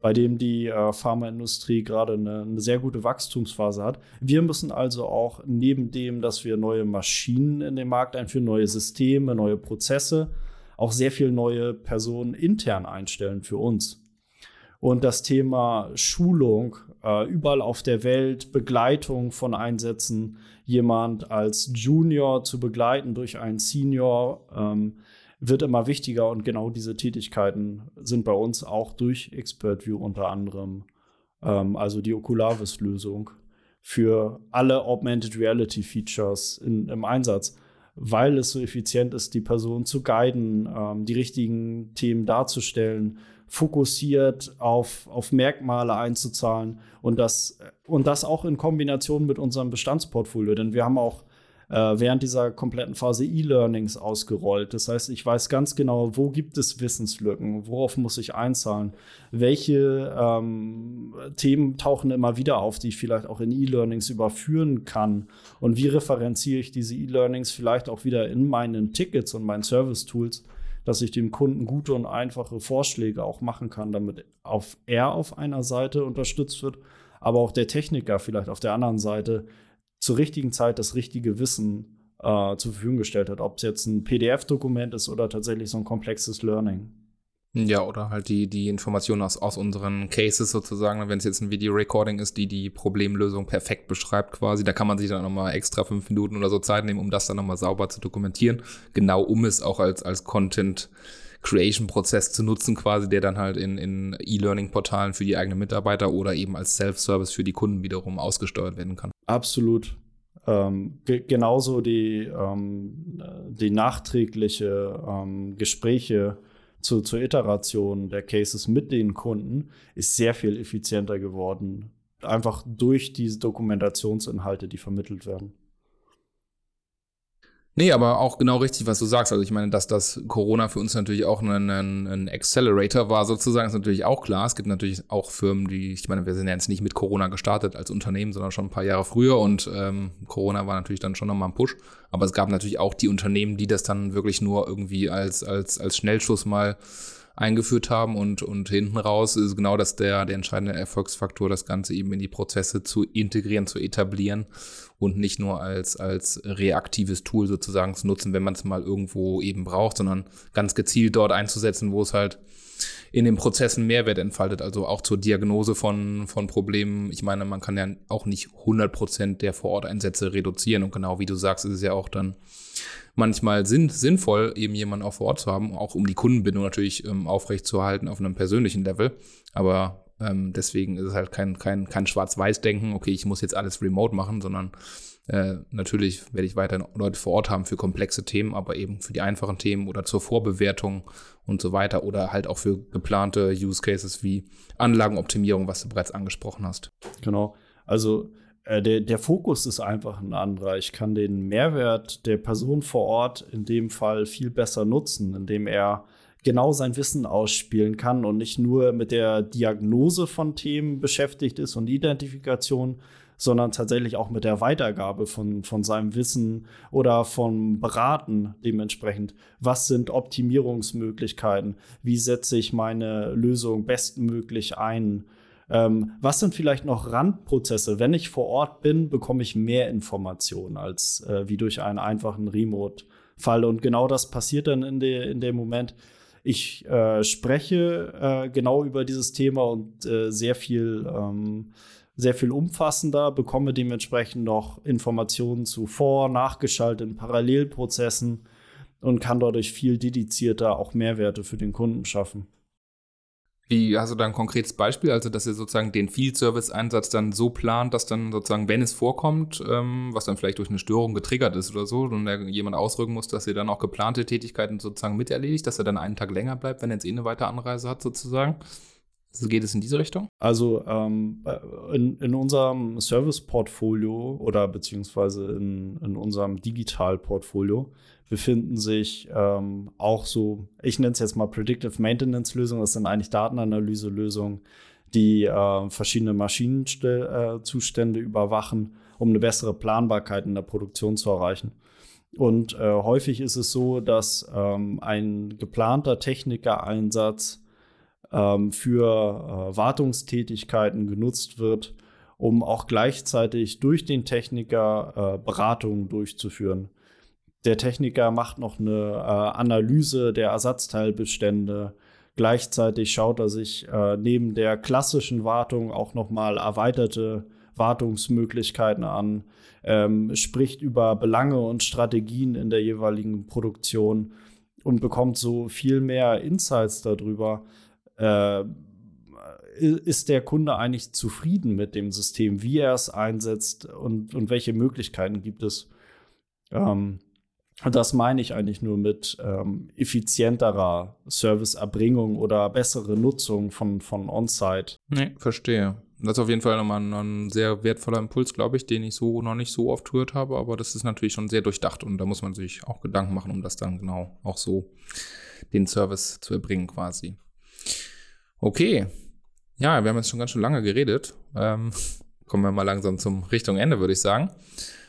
bei dem die äh, Pharmaindustrie gerade eine, eine, sehr gute Wachstumsphase hat. Wir müssen also auch neben dem, dass wir neue Maschinen in den Markt einführen, neue Systeme, neue Prozesse, auch sehr viel neue Personen intern einstellen für uns. Und das Thema Schulung äh, überall auf der Welt, Begleitung von Einsätzen, jemand als Junior zu begleiten durch einen Senior, ähm, wird immer wichtiger und genau diese Tätigkeiten sind bei uns auch durch Expert View unter anderem, ähm, also die Oculavis-Lösung für alle Augmented Reality Features in, im Einsatz, weil es so effizient ist, die Person zu guiden, ähm, die richtigen Themen darzustellen, fokussiert auf, auf Merkmale einzuzahlen und das, und das auch in Kombination mit unserem Bestandsportfolio. Denn wir haben auch äh, während dieser kompletten Phase E-Learnings ausgerollt. Das heißt, ich weiß ganz genau, wo gibt es Wissenslücken, worauf muss ich einzahlen, welche ähm, Themen tauchen immer wieder auf, die ich vielleicht auch in E-Learnings überführen kann und wie referenziere ich diese E-Learnings vielleicht auch wieder in meinen Tickets und meinen Service-Tools dass ich dem Kunden gute und einfache Vorschläge auch machen kann, damit auf er auf einer Seite unterstützt wird, aber auch der Techniker vielleicht auf der anderen Seite zur richtigen Zeit das richtige Wissen äh, zur Verfügung gestellt hat, ob es jetzt ein PDF-Dokument ist oder tatsächlich so ein komplexes Learning. Ja, oder halt die, die Informationen aus, aus unseren Cases sozusagen, wenn es jetzt ein Video-Recording ist, die die Problemlösung perfekt beschreibt quasi, da kann man sich dann nochmal extra fünf Minuten oder so Zeit nehmen, um das dann nochmal sauber zu dokumentieren, genau um es auch als, als Content Creation-Prozess zu nutzen, quasi, der dann halt in, in E-Learning-Portalen für die eigenen Mitarbeiter oder eben als Self-Service für die Kunden wiederum ausgesteuert werden kann. Absolut. Ähm, genauso die, ähm, die nachträgliche ähm, Gespräche zu, zur Iteration der Cases mit den Kunden ist sehr viel effizienter geworden. Einfach durch diese Dokumentationsinhalte, die vermittelt werden. Nee, aber auch genau richtig, was du sagst. Also ich meine, dass das Corona für uns natürlich auch ein, ein, ein, Accelerator war, sozusagen, ist natürlich auch klar. Es gibt natürlich auch Firmen, die, ich meine, wir sind ja jetzt nicht mit Corona gestartet als Unternehmen, sondern schon ein paar Jahre früher und ähm, Corona war natürlich dann schon nochmal ein Push. Aber es gab natürlich auch die Unternehmen, die das dann wirklich nur irgendwie als, als, als Schnellschuss mal eingeführt haben und, und hinten raus ist genau das der, der entscheidende Erfolgsfaktor, das Ganze eben in die Prozesse zu integrieren, zu etablieren und nicht nur als, als reaktives Tool sozusagen zu nutzen, wenn man es mal irgendwo eben braucht, sondern ganz gezielt dort einzusetzen, wo es halt in den Prozessen Mehrwert entfaltet, also auch zur Diagnose von, von Problemen. Ich meine, man kann ja auch nicht 100% der Vororteinsätze reduzieren und genau wie du sagst, ist es ja auch dann manchmal sinn, sinnvoll, eben jemanden auch vor Ort zu haben, auch um die Kundenbindung natürlich ähm, aufrechtzuerhalten auf einem persönlichen Level. Aber ähm, deswegen ist es halt kein, kein, kein Schwarz-Weiß-Denken, okay, ich muss jetzt alles remote machen, sondern äh, natürlich werde ich weiterhin Leute vor Ort haben für komplexe Themen, aber eben für die einfachen Themen oder zur Vorbewertung und so weiter oder halt auch für geplante Use Cases wie Anlagenoptimierung, was du bereits angesprochen hast. Genau. Also äh, der, der Fokus ist einfach ein anderer. Ich kann den Mehrwert der Person vor Ort in dem Fall viel besser nutzen, indem er genau sein Wissen ausspielen kann und nicht nur mit der Diagnose von Themen beschäftigt ist und Identifikation, sondern tatsächlich auch mit der Weitergabe von, von seinem Wissen oder vom Beraten dementsprechend. Was sind Optimierungsmöglichkeiten? Wie setze ich meine Lösung bestmöglich ein? Ähm, was sind vielleicht noch Randprozesse? Wenn ich vor Ort bin, bekomme ich mehr Informationen als äh, wie durch einen einfachen Remote-Fall. Und genau das passiert dann in, de, in dem Moment, ich äh, spreche äh, genau über dieses Thema und äh, sehr viel, ähm, sehr viel umfassender, bekomme dementsprechend noch Informationen zu vor-, nachgeschalteten Parallelprozessen und kann dadurch viel dedizierter auch Mehrwerte für den Kunden schaffen. Wie hast du da ein konkretes Beispiel, also dass ihr sozusagen den Field-Service-Einsatz dann so plant, dass dann sozusagen, wenn es vorkommt, ähm, was dann vielleicht durch eine Störung getriggert ist oder so, und jemand ausrücken muss, dass ihr dann auch geplante Tätigkeiten sozusagen miterledigt, dass er dann einen Tag länger bleibt, wenn er jetzt eh eine weitere Anreise hat sozusagen? Also geht es in diese Richtung? Also ähm, in, in unserem Service-Portfolio oder beziehungsweise in, in unserem Digital-Portfolio befinden sich ähm, auch so, ich nenne es jetzt mal Predictive Maintenance Lösungen, das sind eigentlich Datenanalyse-Lösungen, die äh, verschiedene Maschinenzustände äh, überwachen, um eine bessere Planbarkeit in der Produktion zu erreichen. Und äh, häufig ist es so, dass ähm, ein geplanter Technikereinsatz ähm, für äh, Wartungstätigkeiten genutzt wird, um auch gleichzeitig durch den Techniker äh, Beratungen durchzuführen. Der Techniker macht noch eine äh, Analyse der Ersatzteilbestände. Gleichzeitig schaut er sich äh, neben der klassischen Wartung auch nochmal erweiterte Wartungsmöglichkeiten an, ähm, spricht über Belange und Strategien in der jeweiligen Produktion und bekommt so viel mehr Insights darüber. Äh, ist der Kunde eigentlich zufrieden mit dem System, wie er es einsetzt und, und welche Möglichkeiten gibt es? Ähm, das meine ich eigentlich nur mit ähm, effizienterer Serviceerbringung oder bessere Nutzung von, von On-Site. Nee, verstehe. Das ist auf jeden Fall nochmal ein, ein sehr wertvoller Impuls, glaube ich, den ich so noch nicht so oft gehört habe, aber das ist natürlich schon sehr durchdacht und da muss man sich auch Gedanken machen, um das dann genau auch so den Service zu erbringen quasi. Okay. Ja, wir haben jetzt schon ganz schön lange geredet. Ähm, [LAUGHS] kommen wir mal langsam zum Richtung Ende, würde ich sagen.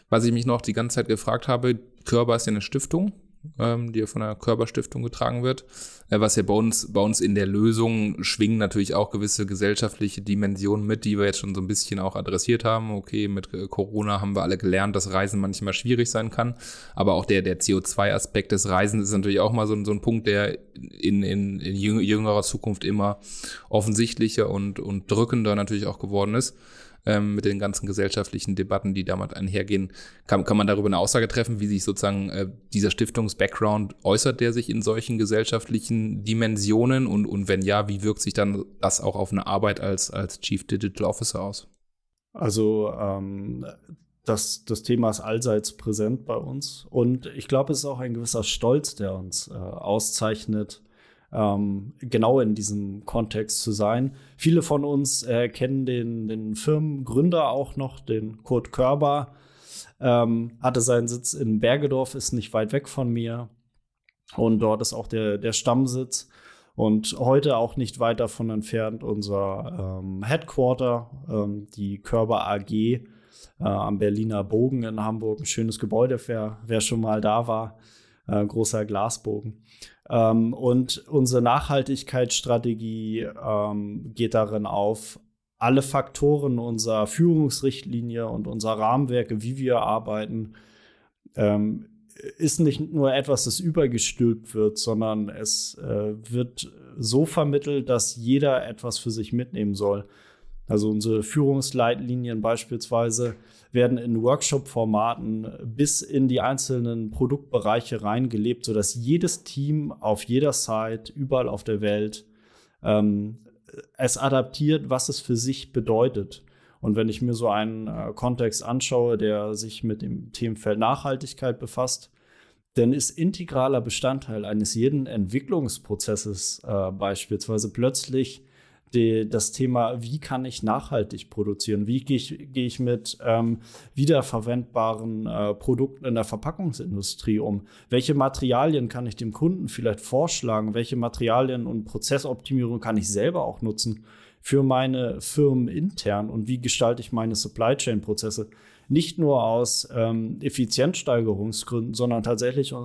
Was ich mich noch die ganze Zeit gefragt habe, Körper ist ja eine Stiftung, ähm, die von der Körperstiftung getragen wird. Äh, was ja bei uns, bei uns in der Lösung schwingen natürlich auch gewisse gesellschaftliche Dimensionen mit, die wir jetzt schon so ein bisschen auch adressiert haben. Okay, mit äh, Corona haben wir alle gelernt, dass Reisen manchmal schwierig sein kann. Aber auch der, der CO2-Aspekt des Reisens ist natürlich auch mal so, so ein Punkt, der in, in, in jüngerer Zukunft immer offensichtlicher und, und drückender natürlich auch geworden ist ähm, mit den ganzen gesellschaftlichen Debatten, die damit einhergehen. Kann, kann man darüber eine Aussage treffen, wie sich sozusagen äh, dieser Stiftungs-Background äußert, der sich in solchen gesellschaftlichen Dimensionen und, und wenn ja, wie wirkt sich dann das auch auf eine Arbeit als, als Chief Digital Officer aus? Also ähm, das, das Thema ist allseits präsent bei uns und ich glaube, es ist auch ein gewisser Stolz, der uns äh, auszeichnet, ähm, genau in diesem Kontext zu sein. Viele von uns äh, kennen den, den Firmengründer auch noch, den Kurt Körber. Ähm, hatte seinen Sitz in Bergedorf, ist nicht weit weg von mir. Und dort ist auch der, der Stammsitz. Und heute auch nicht weit davon entfernt unser ähm, Headquarter, ähm, die Körber AG äh, am Berliner Bogen in Hamburg. Ein schönes Gebäude, wer, wer schon mal da war. Äh, großer Glasbogen. Ähm, und unsere Nachhaltigkeitsstrategie ähm, geht darin auf, alle Faktoren unserer Führungsrichtlinie und unserer Rahmenwerke, wie wir arbeiten, ähm, ist nicht nur etwas, das übergestülpt wird, sondern es äh, wird so vermittelt, dass jeder etwas für sich mitnehmen soll. Also unsere Führungsleitlinien beispielsweise werden in Workshop-Formaten bis in die einzelnen Produktbereiche reingelebt, sodass jedes Team auf jeder Site, überall auf der Welt, ähm, es adaptiert, was es für sich bedeutet. Und wenn ich mir so einen äh, Kontext anschaue, der sich mit dem Themenfeld Nachhaltigkeit befasst, dann ist integraler Bestandteil eines jeden Entwicklungsprozesses äh, beispielsweise plötzlich die, das Thema, wie kann ich nachhaltig produzieren? Wie gehe ich, geh ich mit ähm, wiederverwendbaren äh, Produkten in der Verpackungsindustrie um? Welche Materialien kann ich dem Kunden vielleicht vorschlagen? Welche Materialien und Prozessoptimierung kann ich selber auch nutzen für meine Firmen intern? Und wie gestalte ich meine Supply Chain Prozesse? Nicht nur aus ähm, Effizienzsteigerungsgründen, sondern tatsächlich äh,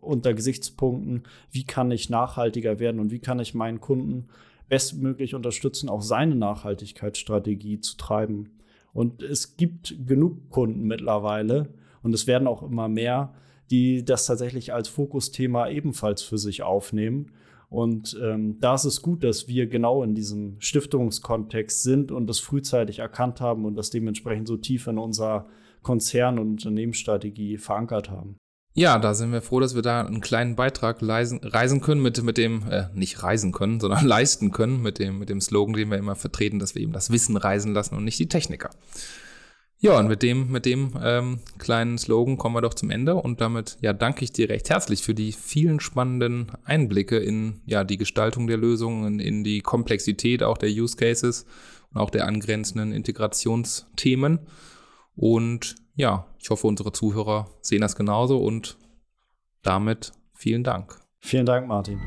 unter Gesichtspunkten, wie kann ich nachhaltiger werden und wie kann ich meinen Kunden bestmöglich unterstützen, auch seine Nachhaltigkeitsstrategie zu treiben. Und es gibt genug Kunden mittlerweile und es werden auch immer mehr, die das tatsächlich als Fokusthema ebenfalls für sich aufnehmen. Und ähm, da ist es gut, dass wir genau in diesem Stiftungskontext sind und das frühzeitig erkannt haben und das dementsprechend so tief in unserer Konzern- und Unternehmensstrategie verankert haben. Ja, da sind wir froh, dass wir da einen kleinen Beitrag leisen, reisen können mit, mit dem, äh, nicht reisen können, [LAUGHS] sondern leisten können mit dem, mit dem Slogan, den wir immer vertreten, dass wir eben das Wissen reisen lassen und nicht die Techniker. Ja, und mit dem, mit dem ähm, kleinen Slogan kommen wir doch zum Ende und damit ja danke ich dir recht herzlich für die vielen spannenden Einblicke in ja die Gestaltung der Lösungen, in, die Komplexität auch der Use Cases und auch der angrenzenden Integrationsthemen. Und ja, ich hoffe, unsere Zuhörer sehen das genauso und damit vielen Dank. Vielen Dank, Martin.